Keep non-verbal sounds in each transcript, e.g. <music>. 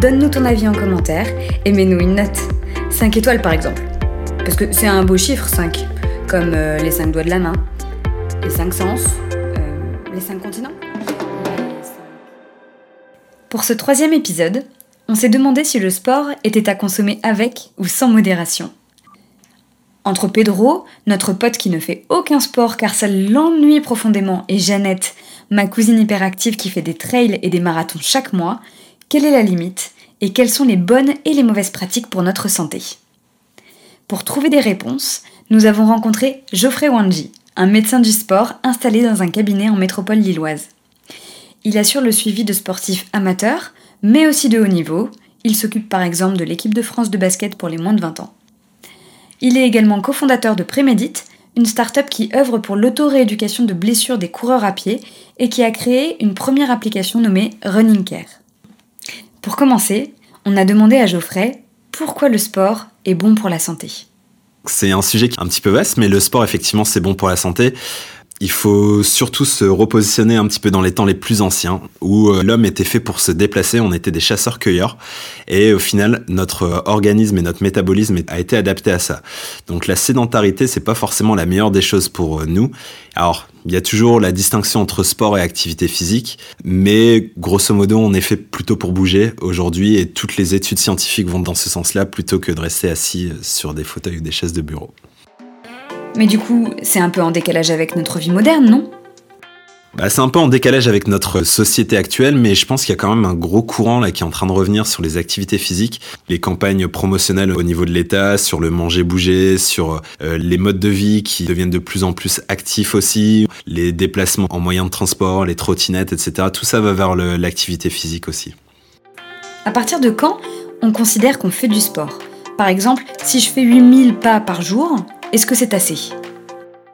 donne-nous ton avis en commentaire et mets-nous une note. 5 étoiles par exemple. Parce que c'est un beau chiffre 5, comme euh, les 5 doigts de la main, les 5 sens, euh, les 5 continents. Pour ce troisième épisode, on s'est demandé si le sport était à consommer avec ou sans modération. Entre Pedro, notre pote qui ne fait aucun sport car ça l'ennuie profondément, et Jeannette, ma cousine hyperactive qui fait des trails et des marathons chaque mois, quelle est la limite? Et quelles sont les bonnes et les mauvaises pratiques pour notre santé Pour trouver des réponses, nous avons rencontré Geoffrey Wanji, un médecin du sport installé dans un cabinet en métropole lilloise. Il assure le suivi de sportifs amateurs, mais aussi de haut niveau. Il s'occupe par exemple de l'équipe de France de basket pour les moins de 20 ans. Il est également cofondateur de Prémédite, une start-up qui œuvre pour l'auto-rééducation de blessures des coureurs à pied et qui a créé une première application nommée Running Care. Pour commencer, on a demandé à Geoffrey pourquoi le sport est bon pour la santé. C'est un sujet qui est un petit peu vaste, mais le sport, effectivement, c'est bon pour la santé. Il faut surtout se repositionner un petit peu dans les temps les plus anciens, où euh, l'homme était fait pour se déplacer, on était des chasseurs-cueilleurs, et au final, notre organisme et notre métabolisme a été adapté à ça. Donc la sédentarité, c'est pas forcément la meilleure des choses pour euh, nous. Alors, il y a toujours la distinction entre sport et activité physique, mais grosso modo, on est fait plutôt pour bouger aujourd'hui, et toutes les études scientifiques vont dans ce sens-là, plutôt que de rester assis sur des fauteuils ou des chaises de bureau. Mais du coup, c'est un peu en décalage avec notre vie moderne, non? Bah, c'est un peu en décalage avec notre société actuelle, mais je pense qu'il y a quand même un gros courant là qui est en train de revenir sur les activités physiques, les campagnes promotionnelles au niveau de l'État, sur le manger-bouger, sur euh, les modes de vie qui deviennent de plus en plus actifs aussi, les déplacements en moyens de transport, les trottinettes, etc. Tout ça va vers l'activité physique aussi. À partir de quand on considère qu'on fait du sport? Par exemple, si je fais 8000 pas par jour, est-ce que c'est assez?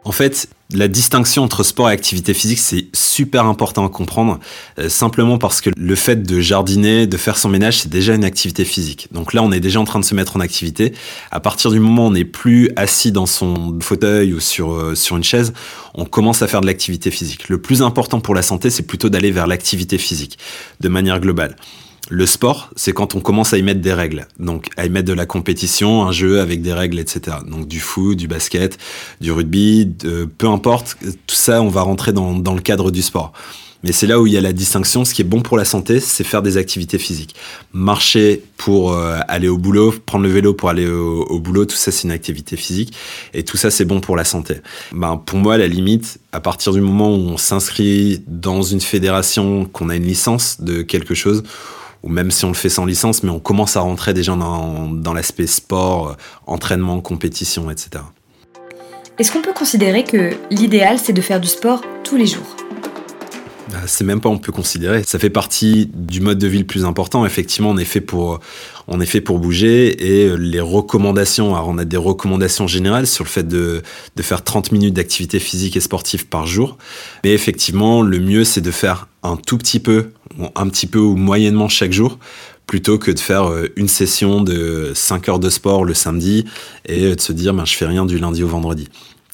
En fait, la distinction entre sport et activité physique, c'est super important à comprendre, euh, simplement parce que le fait de jardiner, de faire son ménage, c'est déjà une activité physique. Donc là, on est déjà en train de se mettre en activité. À partir du moment où on n'est plus assis dans son fauteuil ou sur, euh, sur une chaise, on commence à faire de l'activité physique. Le plus important pour la santé, c'est plutôt d'aller vers l'activité physique, de manière globale. Le sport, c'est quand on commence à y mettre des règles. Donc, à y mettre de la compétition, un jeu avec des règles, etc. Donc, du foot, du basket, du rugby, peu importe. Tout ça, on va rentrer dans, le cadre du sport. Mais c'est là où il y a la distinction. Ce qui est bon pour la santé, c'est faire des activités physiques. Marcher pour euh, aller au boulot, prendre le vélo pour aller au, boulot, tout ça, c'est une activité physique. Et tout ça, c'est bon pour la santé. Ben, pour moi, la limite, à partir du moment où on s'inscrit dans une fédération, qu'on a une licence de quelque chose, ou même si on le fait sans licence, mais on commence à rentrer déjà dans, dans l'aspect sport, euh, entraînement, compétition, etc. Est-ce qu'on peut considérer que l'idéal, c'est de faire du sport tous les jours? C'est même pas on peut considérer. Ça fait partie du mode de vie le plus important. Effectivement, on est fait pour, on est fait pour bouger et les recommandations, alors on a des recommandations générales sur le fait de, faire 30 minutes d'activité physique et sportive par jour. Mais effectivement, le mieux, c'est de faire un tout petit peu, un petit peu ou moyennement chaque jour plutôt que de faire euh, une session de 5 heures de sport le samedi et de se dire ben, je fais rien du lundi au vendredi.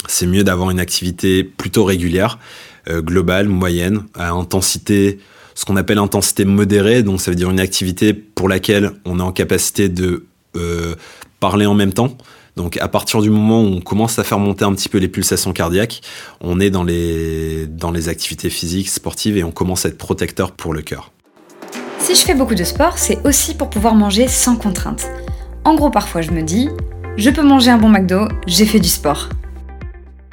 C'est mieux d'avoir une activité plutôt régulière euh, globale, moyenne, à intensité, ce qu'on appelle intensité modérée. Donc ça veut dire une activité pour laquelle on est en capacité de euh, parler en même temps. Donc à partir du moment où on commence à faire monter un petit peu les pulsations cardiaques, on est dans les, dans les activités physiques, sportives et on commence à être protecteur pour le cœur. Si je fais beaucoup de sport, c'est aussi pour pouvoir manger sans contrainte. En gros, parfois je me dis, je peux manger un bon McDo, j'ai fait du sport.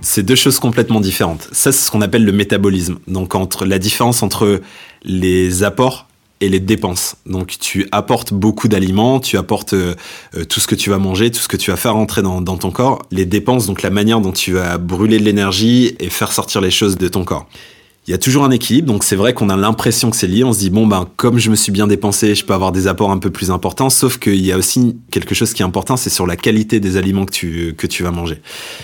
C'est deux choses complètement différentes. Ça, c'est ce qu'on appelle le métabolisme. Donc, entre la différence entre les apports et les dépenses. Donc, tu apportes beaucoup d'aliments, tu apportes euh, euh, tout ce que tu vas manger, tout ce que tu vas faire rentrer dans, dans ton corps. Les dépenses, donc la manière dont tu vas brûler de l'énergie et faire sortir les choses de ton corps. Il y a toujours un équilibre, donc c'est vrai qu'on a l'impression que c'est lié. On se dit bon ben comme je me suis bien dépensé, je peux avoir des apports un peu plus importants. Sauf qu'il y a aussi quelque chose qui est important, c'est sur la qualité des aliments que tu que tu vas manger.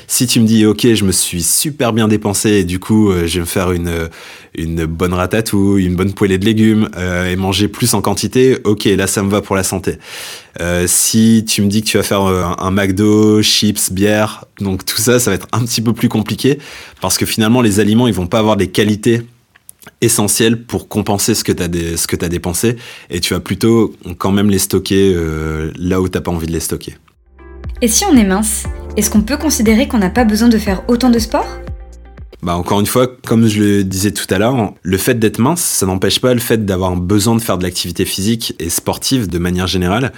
Si tu me dis ok, je me suis super bien dépensé et du coup euh, je vais me faire une une bonne ratatouille, une bonne poêlée de légumes euh, et manger plus en quantité, ok là ça me va pour la santé. Euh, si tu me dis que tu vas faire euh, un, McDo, chips, bière, donc tout ça, ça va être un petit peu plus compliqué parce que finalement les aliments ils vont pas avoir les qualités essentielles pour compenser ce que tu as, dépensé et tu vas plutôt quand même les stocker euh, là où t'as pas envie de les stocker. Et si on est mince, est-ce qu'on peut considérer qu'on n'a pas besoin de faire autant de sport? Bah encore une fois, comme je le disais tout à l'heure, le fait d'être mince, ça n'empêche pas le fait d'avoir besoin de faire de l'activité physique et sportive de manière générale.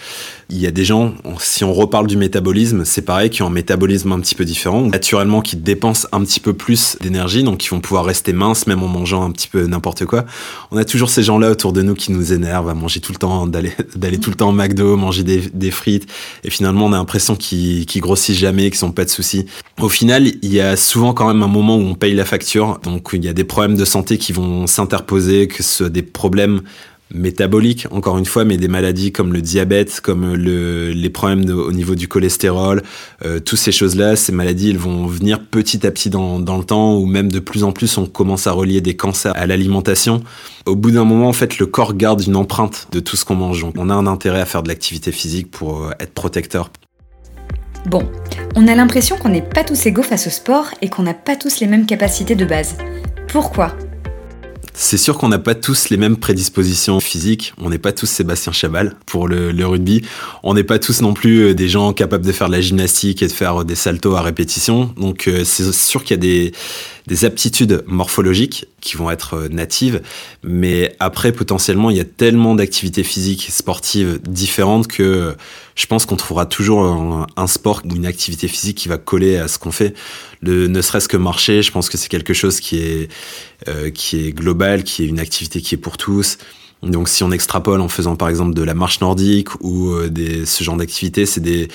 Il y a des gens, si on reparle du métabolisme, c'est pareil, qui ont un métabolisme un petit peu différent, naturellement qui dépensent un petit peu plus d'énergie, donc qui vont pouvoir rester minces même en mangeant un petit peu n'importe quoi. On a toujours ces gens-là autour de nous qui nous énervent à manger tout le temps, <laughs> d'aller tout le temps au McDo, manger des, frites, et finalement on a l'impression qu'ils grossissent jamais, qu'ils sont pas de soucis. Au final, il y a souvent quand même un moment où on paye la facture. Donc il y a des problèmes de santé qui vont s'interposer, que ce soit des problèmes métaboliques, encore une fois, mais des maladies comme le diabète, comme le, les problèmes au niveau du cholestérol, euh, toutes ces choses-là, ces maladies, elles vont venir petit à petit dans, dans, le temps, ou même de plus en plus, on commence à relier des cancers à l'alimentation. Au bout d'un moment, en fait, le corps garde une empreinte de tout ce qu'on mange. Donc, on a un intérêt à faire de l'activité physique pour euh, être protecteur. Bon, on a l'impression qu'on n'est pas tous égaux face au sport et qu'on n'a pas tous les mêmes capacités de base. Pourquoi? C'est sûr qu'on n'a pas tous les mêmes prédispositions physiques. On n'est pas tous Sébastien Chabal pour le, rugby. On n'est pas tous non plus euh, des gens capables de faire de la gymnastique et de faire des saltos à répétition. Donc euh, c'est sûr qu'il y a des, des aptitudes morphologiques qui vont être euh, natives, mais après potentiellement il y a tellement d'activités physiques sportives différentes que je pense qu'on trouvera toujours un, un, sport ou une activité physique qui va coller à ce qu'on fait. Le, ne serait-ce que marcher, je pense que c'est quelque chose qui est, euh, qui est global, qui est une activité qui est pour tous. Donc si on extrapole en faisant par exemple de la marche nordique ou euh, des, ce genre d'activité, c'est des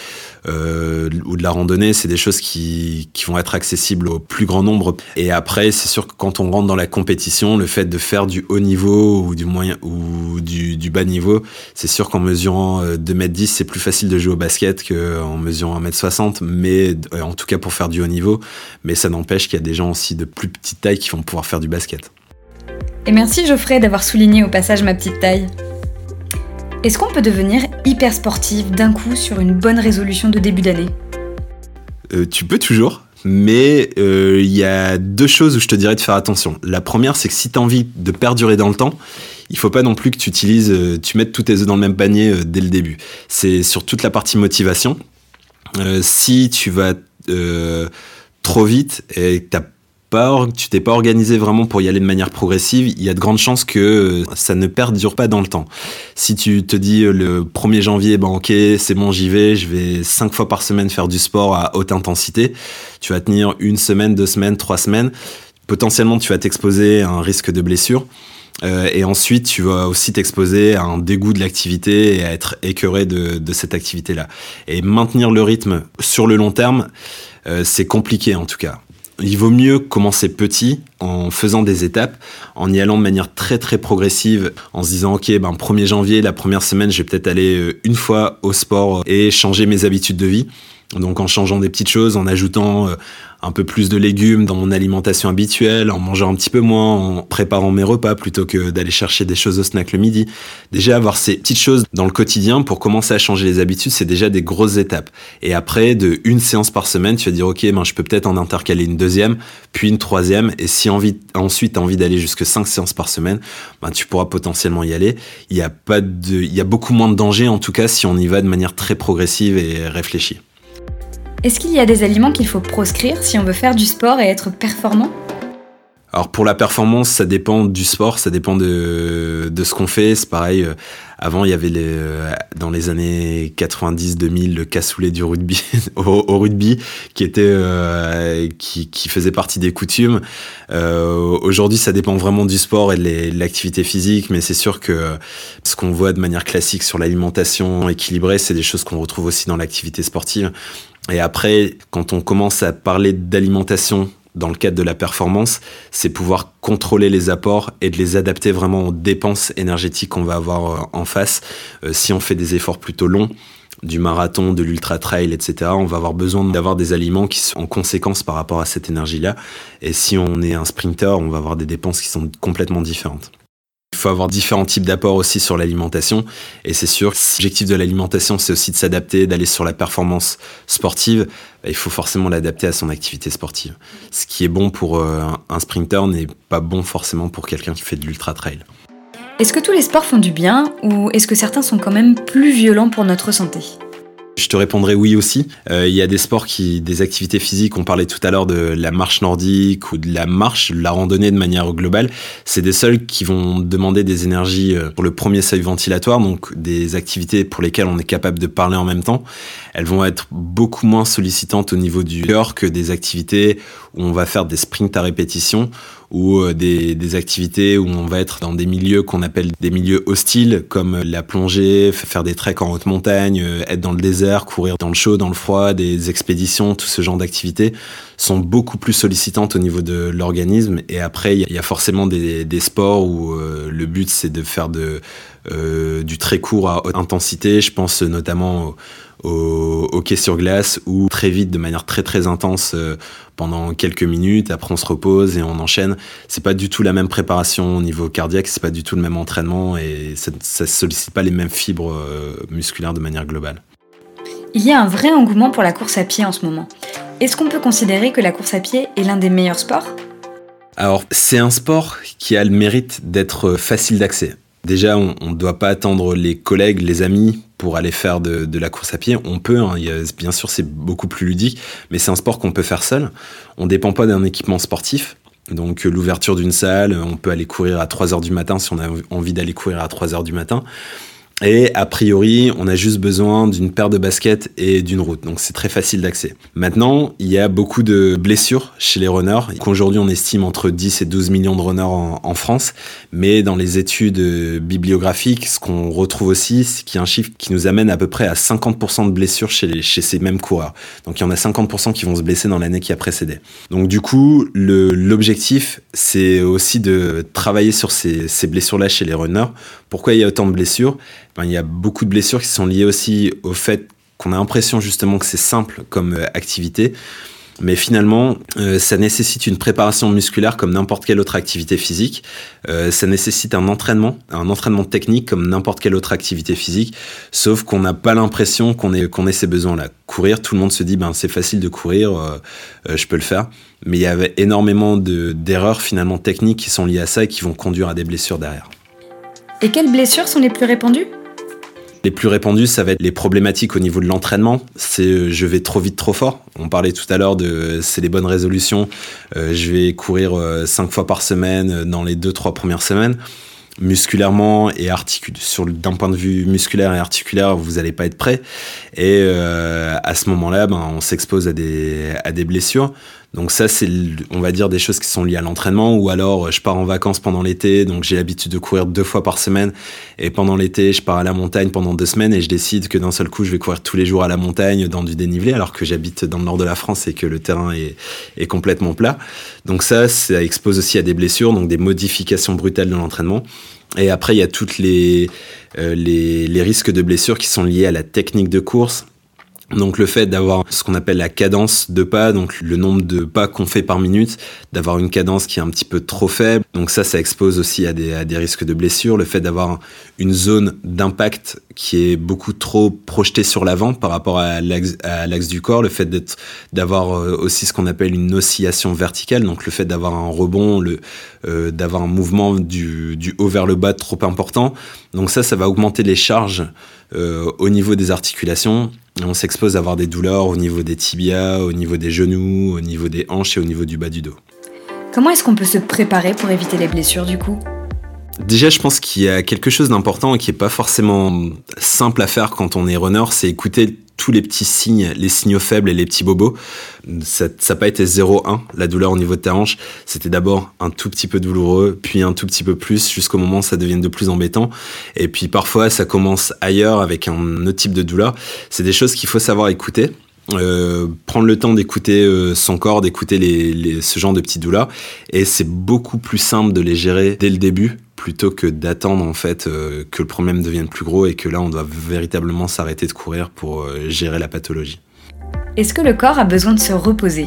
euh, ou de la randonnée, c'est des choses qui, qui vont être accessibles au plus grand nombre. Et après, c'est sûr que quand on rentre dans la compétition, le fait de faire du haut niveau ou du moyen ou du, du bas niveau, c'est sûr qu'en mesurant 2m10, euh, c'est plus facile de jouer au basket qu'en mesurant 1m60, mais euh, en tout cas pour faire du haut niveau. Mais ça n'empêche qu'il y a des gens aussi de plus petite taille qui vont pouvoir faire du basket. Et merci Geoffrey d'avoir souligné au passage ma petite taille. Est-ce qu'on peut devenir hyper sportif d'un coup sur une bonne résolution de début d'année? Euh, Tu peux toujours, mais il euh, y a deux choses où je te dirais de faire attention. La première, c'est que si tu as envie de perdurer dans le temps, il faut pas non plus que tu utilises, euh, tu mettes tous tes œufs dans le même panier dès le début. C'est sur toute la partie motivation. Si tu vas trop vite et que t'as tu t'es pas organisé vraiment pour y aller de manière progressive, il y a de grandes chances que euh, ça ne perdure pas dans le temps. Si tu te dis euh, le 1er janvier, ben ok, c'est bon, j'y vais, je vais cinq fois par semaine faire du sport à haute intensité, tu vas tenir une semaine, deux semaines, trois semaines, potentiellement tu vas t'exposer à un risque de blessure. Euh, et ensuite, tu vas aussi t'exposer à un dégoût de l'activité et à être écœuré de, cette activité-là. Et maintenir le rythme sur le long terme, c'est compliqué en tout cas il vaut mieux commencer petit en faisant des étapes, en y allant de manière très très progressive, en se disant ok ben 1er janvier, la première semaine, je vais peut-être aller euh, une fois au sport et changer mes habitudes de vie. Donc en changeant des petites choses, en ajoutant euh, un peu plus de légumes dans mon alimentation habituelle, en mangeant un petit peu moins, en préparant mes repas plutôt que d'aller chercher des choses au snack le midi. Déjà avoir ces petites choses dans le quotidien pour commencer à changer les habitudes, c'est déjà des grosses étapes. Et après, de une séance par semaine, tu vas dire ok, ben je peux peut-être en intercaler une deuxième, puis une troisième, et si envie, ensuite as envie d'aller jusque cinq séances par semaine, ben tu pourras potentiellement y aller. Il y a pas de, il y a beaucoup moins de danger en tout cas si on y va de manière très progressive et réfléchie. Est-ce qu'il y a des aliments qu'il faut proscrire si on veut faire du sport et être performant? Alors pour la performance, ça dépend du sport, ça dépend de, ce qu'on fait. C'est pareil, euh, avant il y avait euh, dans les années 90-2000 le cassoulet du rugby <laughs> au, rugby qui était euh, qui, faisait partie des coutumes. Aujourd'hui, ça dépend vraiment du sport et de l'activité physique, mais c'est sûr que ce qu'on voit de manière classique sur l'alimentation équilibrée, c'est des choses qu'on retrouve aussi dans l'activité sportive. Et après, quand on commence à parler d'alimentation dans le cadre de la performance, c'est pouvoir contrôler les apports et de les adapter vraiment aux dépenses énergétiques qu'on va avoir en face. si on fait des efforts plutôt longs, du marathon, de l'ultra trail, etc., on va avoir besoin d'avoir des aliments qui sont en conséquence par rapport à cette énergie-là. Et si on est un sprinter, on va avoir des dépenses qui sont complètement différentes. Il faut avoir différents types d'apports aussi sur l'alimentation. Et c'est sûr, si l'objectif de l'alimentation, c'est aussi de s'adapter, d'aller sur la performance sportive, bah, il faut forcément l'adapter à son activité sportive. Ce qui est bon pour euh, un sprinter n'est pas bon forcément pour quelqu'un qui fait de l'ultra trail. Est-ce que tous les sports font du bien ou est-ce que certains sont quand même plus violents pour notre santé? Je te répondrai oui aussi. Euh, il y a des sports qui, des activités physiques, on parlait tout à l'heure de la marche nordique ou de la marche, de la randonnée de manière globale. C'est des seuls qui vont demander des énergies euh, pour le premier seuil ventilatoire, donc des activités pour lesquelles on est capable de parler en même temps. Elles vont être beaucoup moins sollicitantes au niveau du cœur que des activités où on va faire des sprints à répétition ou euh, des, des, activités où on va être dans des milieux qu'on appelle des milieux hostiles, comme la plongée, faire des treks en haute montagne, euh, être dans le désert, courir dans le chaud, dans le froid, des expéditions, tout ce genre d'activités sont beaucoup plus sollicitantes au niveau de l'organisme. Et après, il y, a forcément des, sports où euh, le but c'est de faire de, du très court à haute intensité. Je pense notamment au hockey sur glace ou très vite, de manière très très intense euh, pendant quelques minutes. Après, on se repose et on enchaîne. C'est pas du tout la même préparation au niveau cardiaque, c'est pas du tout le même entraînement et ça, ça sollicite pas les mêmes fibres euh, musculaires de manière globale. Il y a un vrai engouement pour la course à pied en ce moment. Est-ce qu'on peut considérer que la course à pied est l'un des meilleurs sports? Alors, c'est un sport qui a le mérite d'être facile d'accès. Déjà, on ne doit pas attendre les collègues, les amis pour aller faire de, la course à pied. On peut, hein, bien sûr, c'est beaucoup plus ludique, mais c'est un sport qu'on peut faire seul. On ne dépend pas d'un équipement sportif. Donc l'ouverture d'une salle, on peut aller courir à 3 heures du matin si on a envie d'aller courir à 3 heures du matin. Et a priori, on a juste besoin d'une paire de baskets et d'une route. Donc c'est très facile d'accès. Maintenant, il y a beaucoup de blessures chez les runners. Aujourd'hui, on estime entre 10 et 12 millions de runners en, France. Mais dans les études bibliographiques, ce qu'on retrouve aussi, c'est qu'il y a un chiffre qui nous amène à peu près à 50% de blessures chez, ces mêmes coureurs. Donc il y en a 50% qui vont se blesser dans l'année qui a précédé. Donc du coup, l'objectif, c'est aussi de travailler sur ces blessures-là chez les runners. Pourquoi il y a autant de blessures? Il y a beaucoup de blessures qui sont liées aussi au fait qu'on a l'impression justement que c'est simple comme euh, activité. Mais finalement, euh, ça nécessite une préparation musculaire comme n'importe quelle autre activité physique. Euh, ça nécessite un entraînement, un entraînement technique comme n'importe quelle autre activité physique. Sauf qu'on n'a pas l'impression qu'on ait, ces besoins-là. Courir, tout le monde se dit, ben c'est facile de courir, je peux le faire. Mais il y avait énormément d'erreurs finalement techniques qui sont liées à ça et qui vont conduire à des blessures derrière. Et quelles blessures sont les plus répandues? Les plus répandus, ça va être les problématiques au niveau de l'entraînement. C'est euh, je vais trop vite, trop fort. On parlait tout à l'heure de c'est les bonnes résolutions. Euh, je vais courir euh, cinq fois par semaine dans les deux, trois premières semaines. Musculairement et sur d'un point de vue musculaire et articulaire, vous n'allez pas être prêt. Et à ce moment-là, ben, on s'expose à des blessures. Donc ça, c'est, on va dire, des choses qui sont liées à l'entraînement. Ou alors, euh, je pars en vacances pendant l'été, donc j'ai l'habitude de courir deux fois par semaine. Et pendant l'été, je pars à la montagne pendant deux semaines et je décide que d'un seul coup, je vais courir tous les jours à la montagne dans du dénivelé, alors que j'habite dans le nord de la France et que le terrain est, complètement plat. Donc ça, ça expose aussi à des blessures, donc des modifications brutales de l'entraînement. Et après, il y a toutes les, euh, les risques de blessures qui sont liés à la technique de course, donc le fait d'avoir ce qu'on appelle la cadence de pas, donc le nombre de pas qu'on fait par minute, d'avoir une cadence qui est un petit peu trop faible, donc ça, ça expose aussi à des, risques de blessure. Le fait d'avoir une zone d'impact qui est beaucoup trop projetée sur l'avant par rapport à l'axe du corps, le fait d'être d'avoir euh, aussi ce qu'on appelle une oscillation verticale, donc le fait d'avoir un rebond, le euh, d'avoir un mouvement du, du haut vers le bas trop important. Donc ça, ça va augmenter les charges euh, au niveau des articulations on s'expose à avoir des douleurs au niveau des tibias, au niveau des genoux, au niveau des hanches et au niveau du bas du dos. Comment est-ce qu'on peut se préparer pour éviter les blessures du coup? Déjà, je pense qu'il y a quelque chose d'important et qui n'est pas forcément simple à faire quand on est runner, c'est écouter tous les petits signes, les signaux faibles et les petits bobos. Ça n'a pas été 0-1, la douleur au niveau de ta hanche. C'était d'abord un tout petit peu douloureux, puis un tout petit peu plus, jusqu'au moment où ça devienne de plus embêtant. Et puis parfois, ça commence ailleurs avec un autre type de douleur. C'est des choses qu'il faut savoir écouter. euh, prendre le temps d'écouter euh, son corps, d'écouter ce genre de petites douleurs. Et c'est beaucoup plus simple de les gérer dès le début plutôt que d'attendre en fait euh, que le problème devienne plus gros et que là on doit véritablement s'arrêter de courir pour gérer la pathologie. Est-ce que le corps a besoin de se reposer?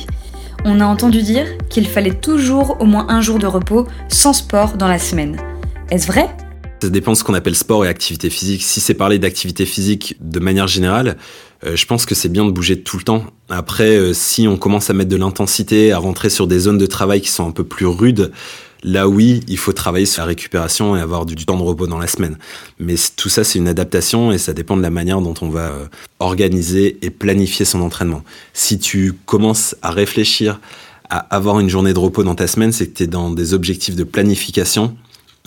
On a entendu dire qu'il fallait toujours au moins un jour de repos sans sport dans la semaine. Est-ce vrai? Ça dépend de ce qu'on appelle sport et activité physique. Si c'est parler d'activité physique de manière générale, euh, je pense que c'est bien de bouger tout le temps. Après, euh, si on commence à mettre de l'intensité, à rentrer sur des zones de travail qui sont un peu plus rudes, là oui, il faut travailler sur la récupération et avoir du, temps de repos dans la semaine. Mais tout ça, c'est une adaptation et ça dépend de la manière dont on va euh, organiser et planifier son entraînement. Si tu commences à réfléchir à avoir une journée de repos dans ta semaine, c'est que tu es dans des objectifs de planification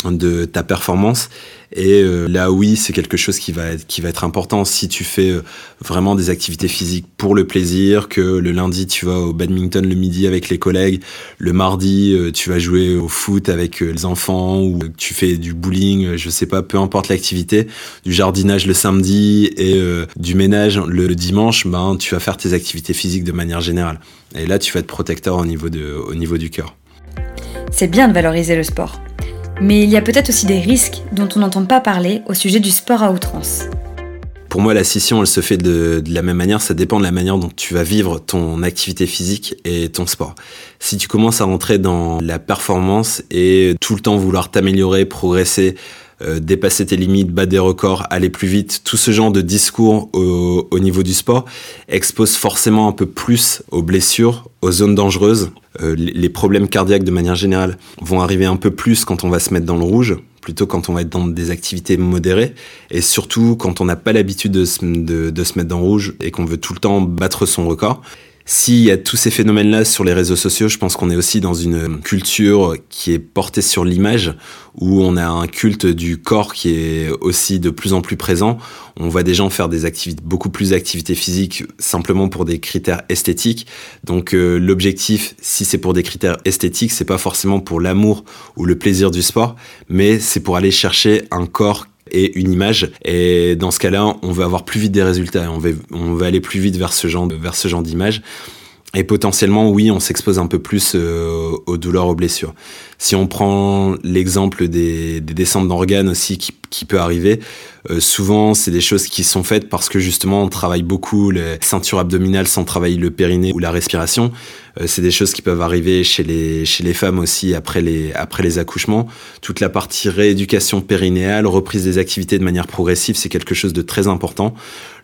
de ta performance. Et euh, là, oui, c'est quelque chose qui va, être, qui va être important. Si tu fais euh, vraiment des activités physiques pour le plaisir, que le lundi, tu vas au badminton le midi avec les collègues, le mardi, euh, tu vas jouer au foot avec les enfants, ou tu fais du bowling, je sais pas, peu importe l'activité, du jardinage le samedi et du ménage le dimanche, ben, tu vas faire tes activités physiques de manière générale. Et là, tu vas être protecteur au niveau, de, au niveau du cœur. C'est bien de valoriser le sport. Mais il y a peut-être aussi des risques dont on n'entend pas parler au sujet du sport à outrance. Pour moi, la scission, elle se fait de, la même manière. Ça dépend de la manière dont tu vas vivre ton activité physique et ton sport. Si tu commences à rentrer dans la performance et tout le temps vouloir t'améliorer, progresser, euh, dépasser tes limites, battre des records, aller plus vite, tout ce genre de discours au, au, niveau du sport expose forcément un peu plus aux blessures, aux zones dangereuses. Euh, les problèmes cardiaques de manière générale vont arriver un peu plus quand on va se mettre dans le rouge, plutôt quand on va être dans des activités modérées, et surtout quand on n'a pas l'habitude de, de, de se mettre dans le rouge et qu'on veut tout le temps battre son record. S'il y a tous ces phénomènes-là sur les réseaux sociaux, je pense qu'on est aussi dans une culture qui est portée sur l'image, où on a un culte du corps qui est aussi de plus en plus présent. On voit des gens faire des activités, beaucoup plus d'activités physiques simplement pour des critères esthétiques. Donc euh, l'objectif, si c'est pour des critères esthétiques, c'est pas forcément pour l'amour ou le plaisir du sport, mais c'est pour aller chercher un corps et une image. Et dans ce cas-là, on veut avoir plus vite des résultats. On veut, on veut aller plus vite vers ce genre, vers ce genre d'image. Et potentiellement, oui, on s'expose un peu plus euh, aux douleurs, aux blessures. Si on prend l'exemple des, des, descentes d'organes aussi qui, qui, peut arriver, euh, souvent c'est des choses qui sont faites parce que justement on travaille beaucoup les ceintures abdominales sans travailler le périnée ou la respiration. Euh, c'est des choses qui peuvent arriver chez les, chez les femmes aussi après les, après les accouchements. Toute la partie rééducation périnéale, reprise des activités de manière progressive, c'est quelque chose de très important.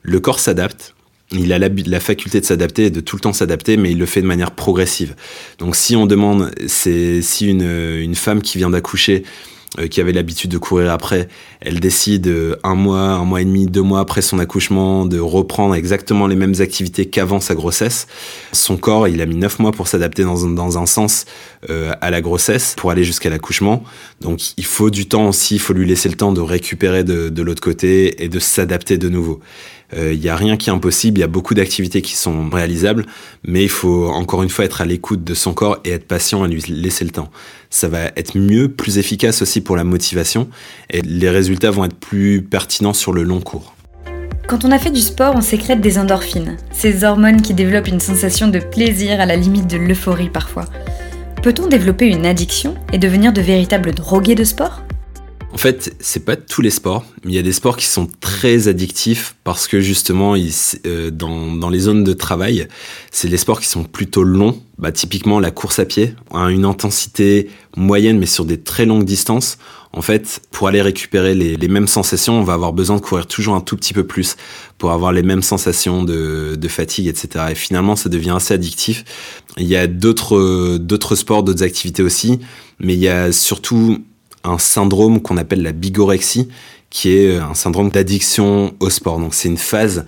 Le corps s'adapte il a la, la faculté de s'adapter et de tout le temps s'adapter, mais il le fait de manière progressive. Donc si on demande, c'est si une, une femme qui vient d'accoucher, euh, qui avait l'habitude de courir après, elle décide euh, un mois, un mois et demi, deux mois après son accouchement de reprendre exactement les mêmes activités qu'avant sa grossesse. Son corps, il a mis neuf mois pour s'adapter dans, dans, un sens euh, à la grossesse, pour aller jusqu'à l'accouchement. Donc il faut du temps aussi, il faut lui laisser le temps de récupérer de, de l'autre côté et de s'adapter de nouveau. Il euh, n'y a rien qui est impossible, il y a beaucoup d'activités qui sont réalisables, mais il faut encore une fois être à l'écoute de son corps et être patient et lui laisser le temps. Ça va être mieux, plus efficace aussi pour la motivation, et les résultats vont être plus pertinents sur le long cours. Quand on a fait du sport, on sécrète des endorphines, ces hormones qui développent une sensation de plaisir à la limite de l'euphorie parfois. Peut-on développer une addiction et devenir de véritables drogués de sport? En fait, c'est pas tous les sports, il y a des sports qui sont très addictifs parce que justement, euh, dans, dans, les zones de travail, c'est les sports qui sont plutôt longs. Bah, typiquement, la course à pied a une intensité moyenne, mais sur des très longues distances. En fait, pour aller récupérer les, les, mêmes sensations, on va avoir besoin de courir toujours un tout petit peu plus pour avoir les mêmes sensations de, de fatigue, etc. Et finalement, ça devient assez addictif. Il y a d'autres d'autres sports, d'autres activités aussi, mais il y a surtout un syndrome qu'on appelle la bigorexie, qui est un syndrome d'addiction au sport. Donc c'est une phase,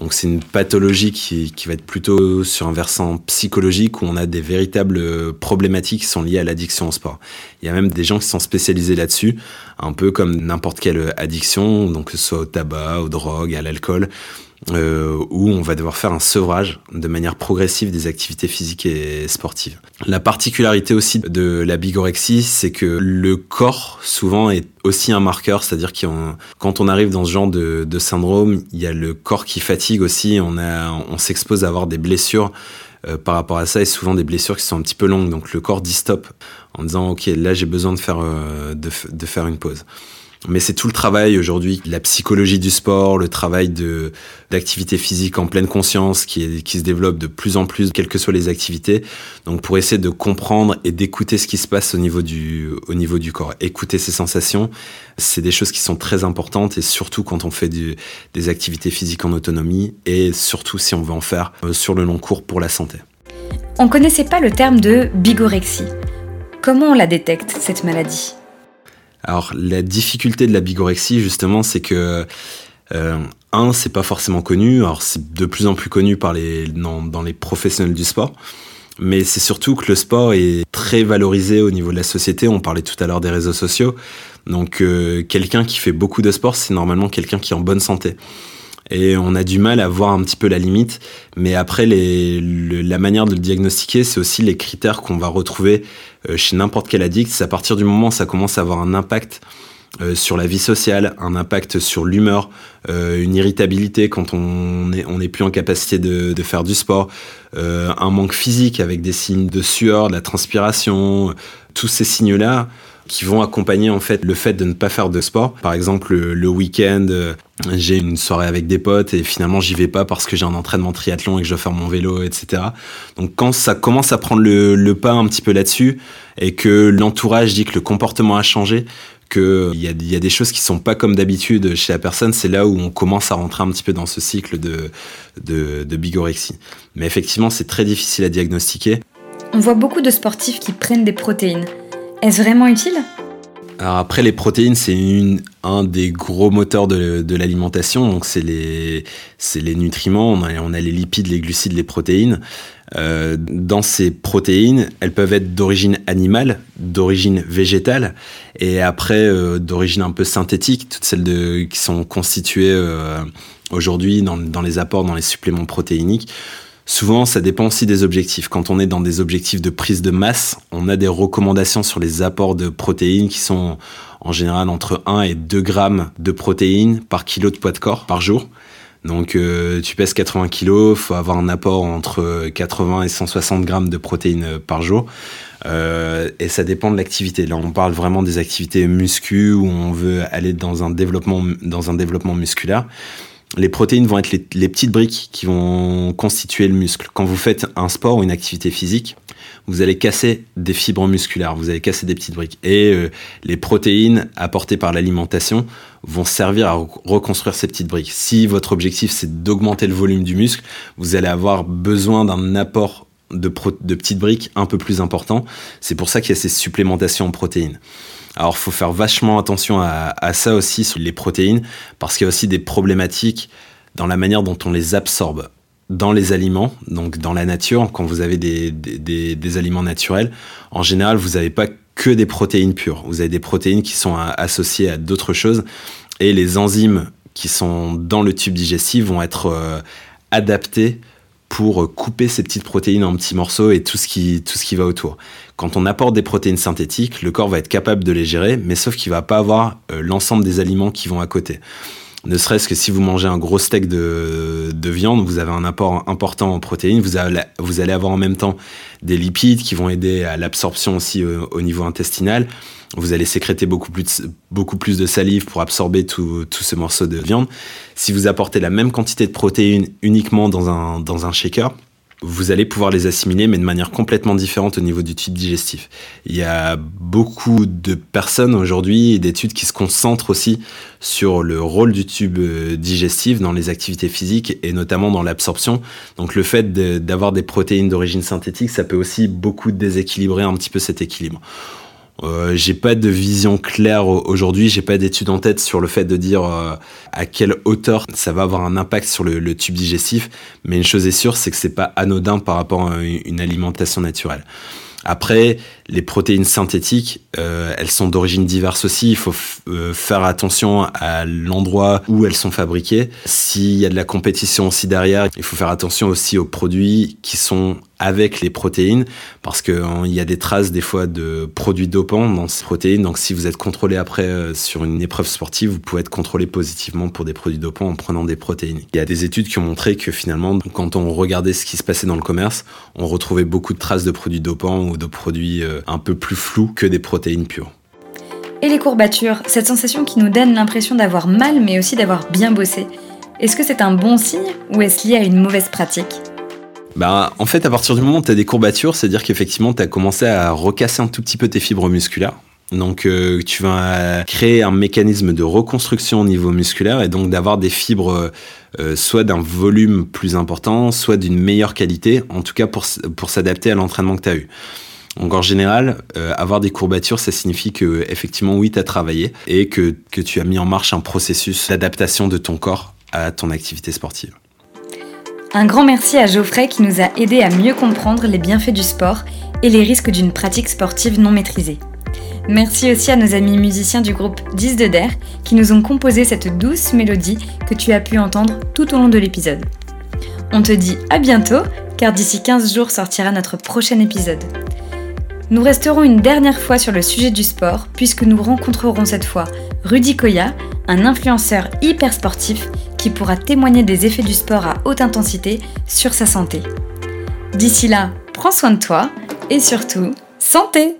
donc c'est une pathologie qui, qui, va être plutôt sur un versant psychologique où on a des véritables problématiques qui sont liées à l'addiction au sport. Il y a même des gens qui sont spécialisés là-dessus, un peu comme n'importe quelle addiction, donc que ce soit au tabac, aux drogues, à l'alcool. Euh, où on va devoir faire un sevrage de manière progressive des activités physiques et sportives. La particularité aussi de la bigorexie, c'est que le corps souvent est aussi un marqueur, c'est-à-dire que quand on arrive dans ce genre de, de, syndrome, il y a le corps qui fatigue aussi, on, a, on s'expose à avoir des blessures euh, par rapport à ça et souvent des blessures qui sont un petit peu longues. Donc le corps dit stop en disant ok là j'ai besoin de faire, euh, de, de faire une pause. Mais c'est tout le travail aujourd'hui, la psychologie du sport, le travail de d'activité physique en pleine conscience qui, se développe de plus en plus, quelles que soient les activités. Donc pour essayer de comprendre et d'écouter ce qui se passe au niveau du au niveau du corps, écouter ses sensations, c'est des choses qui sont très importantes et surtout quand on fait des activités physiques en autonomie et surtout si on veut en faire euh, sur le long cours pour la santé. On connaissait pas le terme de bigorexie. Comment on la détecte cette maladie? Alors la difficulté de la bigorexie justement, c'est que euh, un, c'est pas forcément connu. Alors c'est de plus en plus connu dans les professionnels du sport, mais c'est surtout que le sport est très valorisé au niveau de la société. On parlait tout à l'heure des réseaux sociaux. Donc euh, quelqu'un qui fait beaucoup de sport, c'est normalement quelqu'un qui est en bonne santé et on a du mal à voir un petit peu la limite. Mais après, la manière de le diagnostiquer, c'est aussi les critères qu'on va retrouver euh, chez n'importe quel addict. C'est à partir du moment où ça commence à avoir un impact euh, sur la vie sociale, un impact sur l'humeur, euh, une irritabilité quand on n'est plus en capacité de, faire du sport, un manque physique avec des signes de sueur, de la transpiration, tous ces signes-là qui vont accompagner en fait le fait de ne pas faire de sport. Par exemple, le, week-end, euh, j'ai une soirée avec des potes et finalement j'y vais pas parce que j'ai un entraînement triathlon et que je dois faire mon vélo, etc. Donc quand ça commence à prendre le, pas un petit peu là-dessus et que l'entourage dit que le comportement a changé, qu'il y a, y a des choses qui sont pas comme d'habitude chez la personne, c'est là où on commence à rentrer un petit peu dans ce cycle de, de, de bigorexie. Mais effectivement, c'est très difficile à diagnostiquer. On voit beaucoup de sportifs qui prennent des protéines. Est-ce vraiment utile? Alors après, les protéines, c'est un des gros moteurs de, de l'alimentation. Donc c'est les, les nutriments. On a, les lipides, les glucides, les protéines. Euh, dans ces protéines, elles peuvent être d'origine animale, d'origine végétale, et après euh, d'origine un peu synthétique, toutes celles qui sont constituées euh, aujourd'hui dans, dans les apports, dans les suppléments protéiniques. Souvent, ça dépend aussi des objectifs. Quand on est dans des objectifs de prise de masse, on a des recommandations sur les apports de protéines qui sont en général entre 1 et 2 grammes de protéines par kilo de poids de corps par jour. Donc euh, tu pèses 80 kilos, faut avoir un apport entre 80 et 160 grammes de protéines euh, par jour. Euh, et ça dépend de l'activité. Là, on parle vraiment des activités muscu où on veut aller dans un développement, dans un développement musculaire les protéines vont être les, petites briques qui vont constituer le muscle. Quand vous faites un sport ou une activité physique, vous allez casser des fibres musculaires, vous allez casser des petites briques. Et euh, les protéines apportées par l'alimentation vont servir à reconstruire ces petites briques. Si votre objectif c'est d'augmenter le volume du muscle, vous allez avoir besoin d'un apport de, de petites briques un peu plus important. C'est pour ça qu'il y a ces supplémentations en protéines. Alors, faut faire vachement attention à, ça aussi sur les protéines, parce qu'il y a aussi des problématiques dans la manière dont on les absorbe dans les aliments, donc dans la nature, quand vous avez des, des, aliments naturels, en général, vous n'avez pas que des protéines pures. Vous avez des protéines qui sont associées à d'autres choses, et les enzymes qui sont dans le tube digestif vont être euh, adaptées pour couper ces petites protéines en petits morceaux et tout ce qui, tout ce qui va autour. Quand on apporte des protéines synthétiques, le corps va être capable de les gérer, mais sauf qu'il va pas avoir euh, l'ensemble des aliments qui vont à côté. Ne serait-ce que si vous mangez un gros steak de, de, viande, vous avez un apport important en protéines, vous allez, avoir en même temps des lipides qui vont aider à l'absorption aussi euh, au niveau intestinal. Vous allez sécréter beaucoup plus de, salive pour absorber tout, tout ce morceau de viande. Si vous apportez la même quantité de protéines uniquement dans un, dans un shaker, vous allez pouvoir les assimiler, mais de manière complètement différente au niveau du tube digestif. Il y a beaucoup de personnes aujourd'hui et d'études qui se concentrent aussi sur le rôle du tube euh, digestif dans les activités physiques et notamment dans l'absorption. Donc le fait d'avoir des protéines d'origine synthétique, ça peut aussi beaucoup déséquilibrer un petit peu cet équilibre. Euh, j'ai pas de vision claire aujourd'hui, j'ai pas d'étude en tête sur le fait de dire euh, à quelle hauteur ça va avoir un impact sur le, tube digestif, mais une chose est sûre, c'est que c'est pas anodin par rapport à une alimentation naturelle. Après, les protéines synthétiques, euh, elles sont d'origine diverse aussi. Il faut euh, faire attention à l'endroit où elles sont fabriquées. S'il y a de la compétition aussi derrière, il faut faire attention aussi aux produits qui sont avec les protéines parce qu'il hein, y a des traces des fois de produits dopants dans ces protéines. Donc si vous êtes contrôlé après euh, sur une épreuve sportive, vous pouvez être contrôlé positivement pour des produits dopants en prenant des protéines. Il y a des études qui ont montré que finalement, quand on regardait ce qui se passait dans le commerce, on retrouvait beaucoup de traces de produits dopants ou de produits euh, un peu plus flous que des protéines pures. Et les courbatures, cette sensation qui nous donne l'impression d'avoir mal mais aussi d'avoir bien bossé. Est-ce que c'est un bon signe ou est-ce lié à une mauvaise pratique? Bah, en fait, à partir du moment où tu as des courbatures, c'est-à-dire qu'effectivement, tu as commencé à recasser un tout petit peu tes fibres musculaires. Donc, euh, tu vas créer un mécanisme de reconstruction au niveau musculaire et donc d'avoir des fibres euh, soit d'un volume plus important, soit d'une meilleure qualité, en tout cas pour, pour s'adapter à l'entraînement que tu as eu. Donc en général, euh, avoir des courbatures, ça signifie que effectivement oui, tu as travaillé et que, que tu as mis en marche un processus d'adaptation de ton corps à ton activité sportive. Un grand merci à Geoffrey qui nous a aidés à mieux comprendre les bienfaits du sport et les risques d'une pratique sportive non maîtrisée. Merci aussi à nos amis musiciens du groupe 10 de Der qui nous ont composé cette douce mélodie que tu as pu entendre tout au long de l'épisode. On te dit à bientôt car d'ici 15 jours sortira notre prochain épisode. Nous resterons une dernière fois sur le sujet du sport puisque nous rencontrerons cette fois Rudy Koya, un influenceur hyper sportif qui pourra témoigner des effets du sport à haute intensité sur sa santé. D'ici là, prends soin de toi et surtout, santé